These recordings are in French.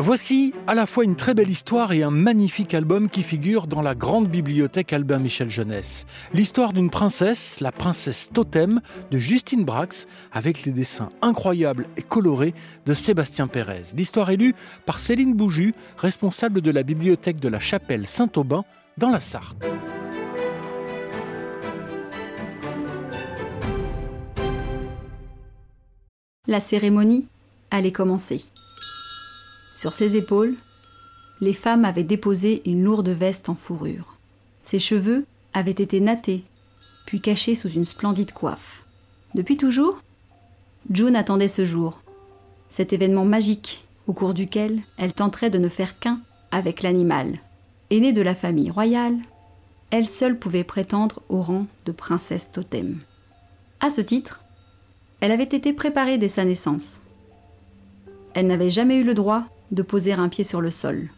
Voici à la fois une très belle histoire et un magnifique album qui figure dans la grande bibliothèque Albin Michel Jeunesse. L'histoire d'une princesse, la princesse Totem de Justine Brax, avec les dessins incroyables et colorés de Sébastien Pérez. L'histoire est lue par Céline Bouju, responsable de la bibliothèque de la chapelle Saint-Aubin dans la Sarthe. La cérémonie allait commencer. Sur ses épaules, les femmes avaient déposé une lourde veste en fourrure. Ses cheveux avaient été nattés, puis cachés sous une splendide coiffe. Depuis toujours, June attendait ce jour, cet événement magique au cours duquel elle tenterait de ne faire qu'un avec l'animal. Aînée de la famille royale, elle seule pouvait prétendre au rang de princesse totem. À ce titre, elle avait été préparée dès sa naissance. Elle n'avait jamais eu le droit de poser un pied sur le sol.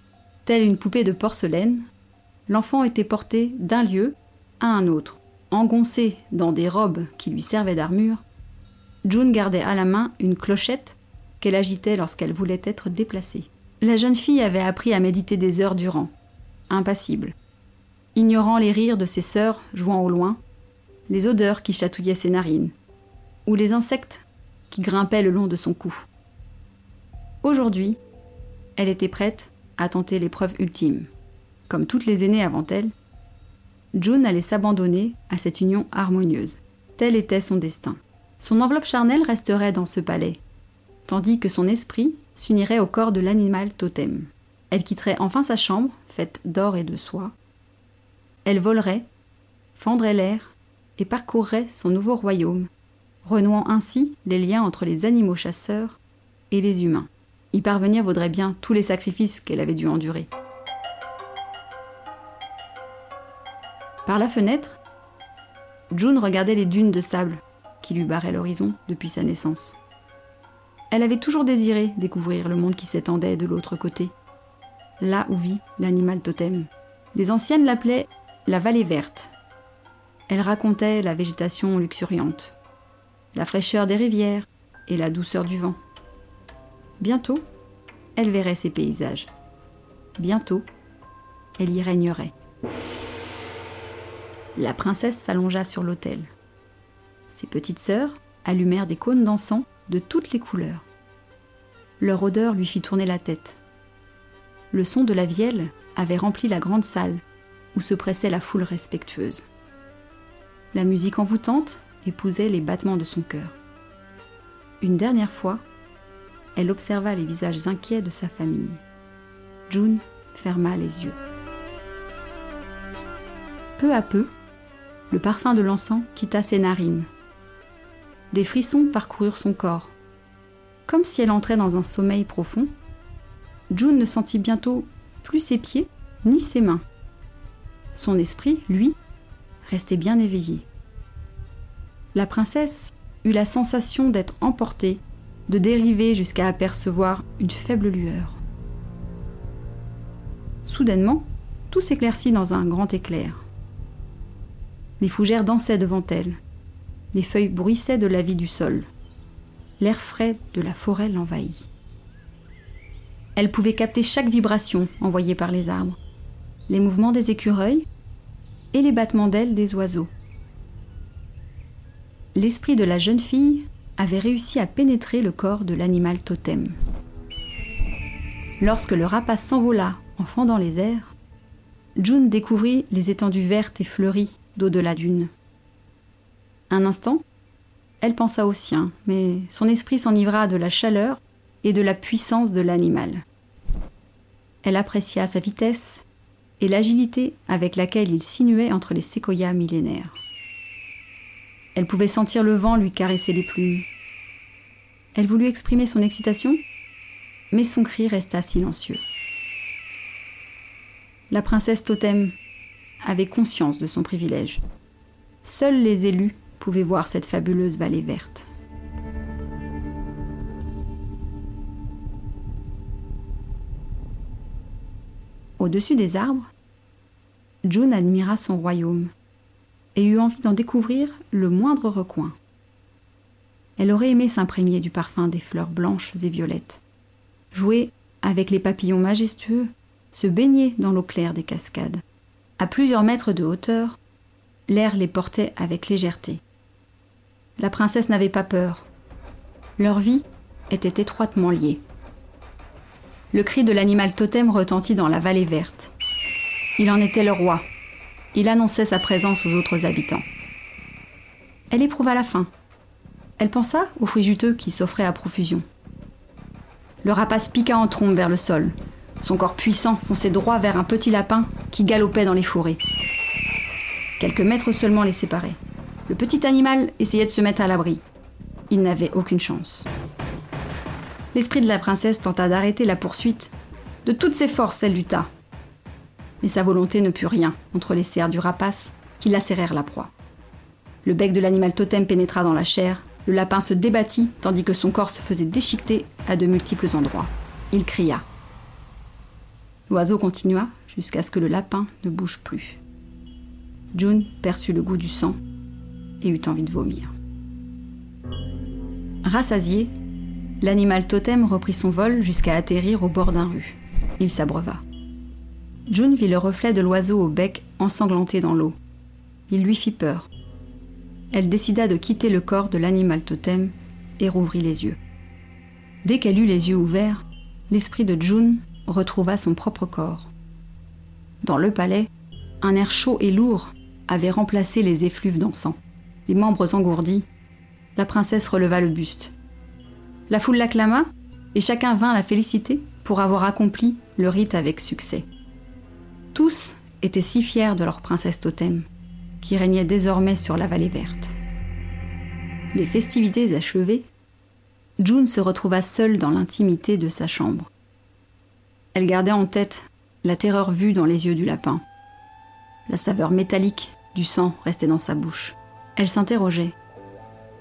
Telle une poupée de porcelaine, l'enfant était porté d'un lieu à un autre. Engoncé dans des robes qui lui servaient d'armure, June gardait à la main une clochette qu'elle agitait lorsqu'elle voulait être déplacée. La jeune fille avait appris à méditer des heures durant, impassible, ignorant les rires de ses sœurs jouant au loin, les odeurs qui chatouillaient ses narines, ou les insectes qui grimpaient le long de son cou. Aujourd'hui, elle était prête à tenter l'épreuve ultime. Comme toutes les aînées avant elle, June allait s'abandonner à cette union harmonieuse. Tel était son destin. Son enveloppe charnelle resterait dans ce palais, tandis que son esprit s'unirait au corps de l'animal totem. Elle quitterait enfin sa chambre, faite d'or et de soie. Elle volerait, fendrait l'air et parcourrait son nouveau royaume, renouant ainsi les liens entre les animaux chasseurs et les humains. Y parvenir vaudrait bien tous les sacrifices qu'elle avait dû endurer. Par la fenêtre, June regardait les dunes de sable qui lui barraient l'horizon depuis sa naissance. Elle avait toujours désiré découvrir le monde qui s'étendait de l'autre côté, là où vit l'animal totem. Les anciennes l'appelaient la vallée verte. Elle racontait la végétation luxuriante, la fraîcheur des rivières et la douceur du vent. Bientôt, elle verrait ces paysages. Bientôt, elle y régnerait. La princesse s'allongea sur l'autel. Ses petites sœurs allumèrent des cônes d'encens de toutes les couleurs. Leur odeur lui fit tourner la tête. Le son de la vielle avait rempli la grande salle où se pressait la foule respectueuse. La musique envoûtante épousait les battements de son cœur. Une dernière fois, elle observa les visages inquiets de sa famille. June ferma les yeux. Peu à peu, le parfum de l'encens quitta ses narines. Des frissons parcoururent son corps. Comme si elle entrait dans un sommeil profond, June ne sentit bientôt plus ses pieds ni ses mains. Son esprit, lui, restait bien éveillé. La princesse eut la sensation d'être emportée de dériver jusqu'à apercevoir une faible lueur. Soudainement, tout s'éclaircit dans un grand éclair. Les fougères dansaient devant elle, les feuilles bruissaient de la vie du sol, l'air frais de la forêt l'envahit. Elle pouvait capter chaque vibration envoyée par les arbres, les mouvements des écureuils et les battements d'ailes des oiseaux. L'esprit de la jeune fille avait réussi à pénétrer le corps de l'animal totem. Lorsque le rapace s'envola en fendant les airs, June découvrit les étendues vertes et fleuries d'au-delà d'une. Un instant, elle pensa au sien, mais son esprit s'enivra de la chaleur et de la puissance de l'animal. Elle apprécia sa vitesse et l'agilité avec laquelle il sinuait entre les séquoias millénaires. Elle pouvait sentir le vent lui caresser les plumes. Elle voulut exprimer son excitation, mais son cri resta silencieux. La princesse Totem avait conscience de son privilège. Seuls les élus pouvaient voir cette fabuleuse vallée verte. Au-dessus des arbres, June admira son royaume et eut envie d'en découvrir le moindre recoin. Elle aurait aimé s'imprégner du parfum des fleurs blanches et violettes, jouer avec les papillons majestueux, se baignaient dans l'eau claire des cascades. À plusieurs mètres de hauteur, l'air les portait avec légèreté. La princesse n'avait pas peur. Leur vie était étroitement liée. Le cri de l'animal totem retentit dans la vallée verte. Il en était le roi. Il annonçait sa présence aux autres habitants. Elle éprouva la faim. Elle pensa aux fruits juteux qui s'offraient à profusion. Le rapace piqua en trombe vers le sol. Son corps puissant fonçait droit vers un petit lapin qui galopait dans les fourrés. Quelques mètres seulement les séparaient. Le petit animal essayait de se mettre à l'abri. Il n'avait aucune chance. L'esprit de la princesse tenta d'arrêter la poursuite. De toutes ses forces, elle lutta. Mais sa volonté ne put rien contre les serres du rapace qui lacérèrent la proie. Le bec de l'animal totem pénétra dans la chair, le lapin se débattit tandis que son corps se faisait déchiqueter à de multiples endroits. Il cria. L'oiseau continua jusqu'à ce que le lapin ne bouge plus. June perçut le goût du sang et eut envie de vomir. Rassasié, l'animal totem reprit son vol jusqu'à atterrir au bord d'un rue. Il s'abreuva. June vit le reflet de l'oiseau au bec ensanglanté dans l'eau. Il lui fit peur elle décida de quitter le corps de l'animal totem et rouvrit les yeux. Dès qu'elle eut les yeux ouverts, l'esprit de June retrouva son propre corps. Dans le palais, un air chaud et lourd avait remplacé les effluves d'encens. Les membres engourdis, la princesse releva le buste. La foule l'acclama et chacun vint la féliciter pour avoir accompli le rite avec succès. Tous étaient si fiers de leur princesse totem qui régnait désormais sur la vallée verte. Les festivités achevées, June se retrouva seule dans l'intimité de sa chambre. Elle gardait en tête la terreur vue dans les yeux du lapin. La saveur métallique du sang restait dans sa bouche. Elle s'interrogeait.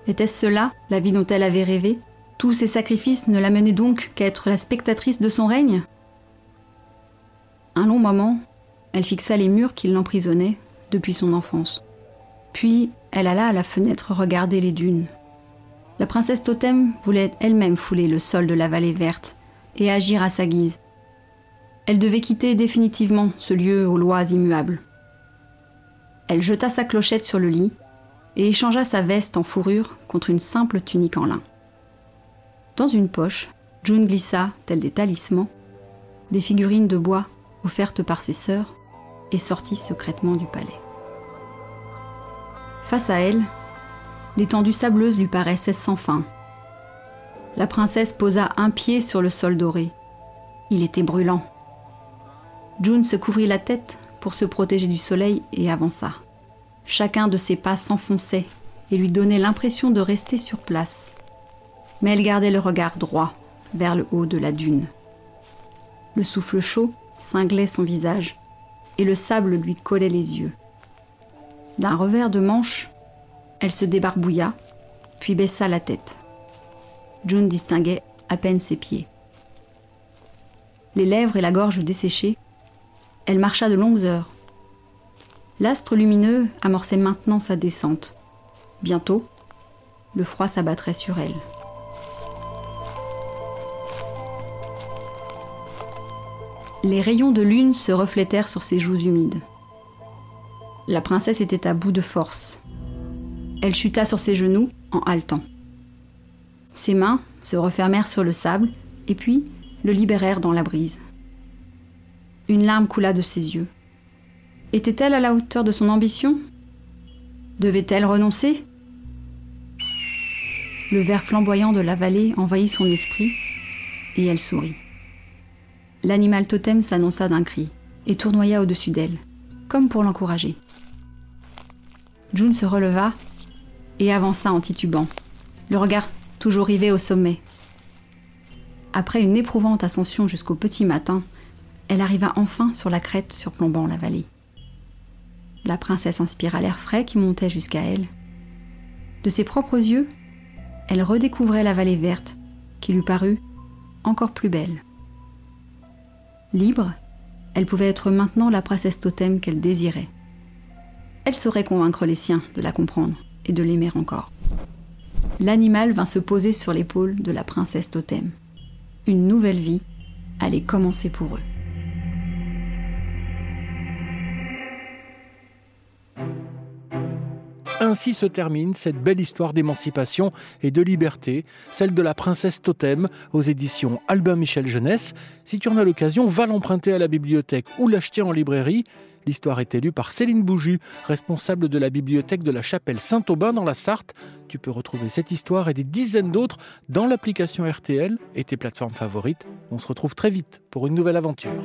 Était-ce cela la vie dont elle avait rêvé? Tous ces sacrifices ne l'amenaient donc qu'à être la spectatrice de son règne? Un long moment, elle fixa les murs qui l'emprisonnaient depuis son enfance. Puis elle alla à la fenêtre regarder les dunes. La princesse Totem voulait elle-même fouler le sol de la vallée verte et agir à sa guise. Elle devait quitter définitivement ce lieu aux lois immuables. Elle jeta sa clochette sur le lit et échangea sa veste en fourrure contre une simple tunique en lin. Dans une poche, June glissa, tels des talismans, des figurines de bois offertes par ses sœurs et sortit secrètement du palais. Face à elle, l'étendue sableuse lui paraissait sans fin. La princesse posa un pied sur le sol doré. Il était brûlant. June se couvrit la tête pour se protéger du soleil et avança. Chacun de ses pas s'enfonçait et lui donnait l'impression de rester sur place. Mais elle gardait le regard droit vers le haut de la dune. Le souffle chaud cinglait son visage et le sable lui collait les yeux. D'un revers de manche, elle se débarbouilla, puis baissa la tête. June distinguait à peine ses pieds. Les lèvres et la gorge desséchées, elle marcha de longues heures. L'astre lumineux amorçait maintenant sa descente. Bientôt, le froid s'abattrait sur elle. Les rayons de lune se reflétèrent sur ses joues humides. La princesse était à bout de force. Elle chuta sur ses genoux en haletant. Ses mains se refermèrent sur le sable et puis le libérèrent dans la brise. Une larme coula de ses yeux. Était-elle à la hauteur de son ambition? Devait-elle renoncer? Le vert flamboyant de la vallée envahit son esprit et elle sourit. L'animal totem s'annonça d'un cri et tournoya au-dessus d'elle, comme pour l'encourager. June se releva et avança en titubant, le regard toujours rivé au sommet. Après une éprouvante ascension jusqu'au petit matin, elle arriva enfin sur la crête surplombant la vallée. La princesse inspira l'air frais qui montait jusqu'à elle. De ses propres yeux, elle redécouvrait la vallée verte, qui lui parut encore plus belle. Libre, elle pouvait être maintenant la princesse totem qu'elle désirait. Elle saurait convaincre les siens de la comprendre et de l'aimer encore. L'animal vint se poser sur l'épaule de la princesse totem. Une nouvelle vie allait commencer pour eux. Ainsi se termine cette belle histoire d'émancipation et de liberté, celle de la princesse Totem aux éditions Albin Michel Jeunesse. Si tu en as l'occasion, va l'emprunter à la bibliothèque ou l'acheter en librairie. L'histoire est élue par Céline Bouju, responsable de la bibliothèque de la chapelle Saint-Aubin dans la Sarthe. Tu peux retrouver cette histoire et des dizaines d'autres dans l'application RTL et tes plateformes favorites. On se retrouve très vite pour une nouvelle aventure.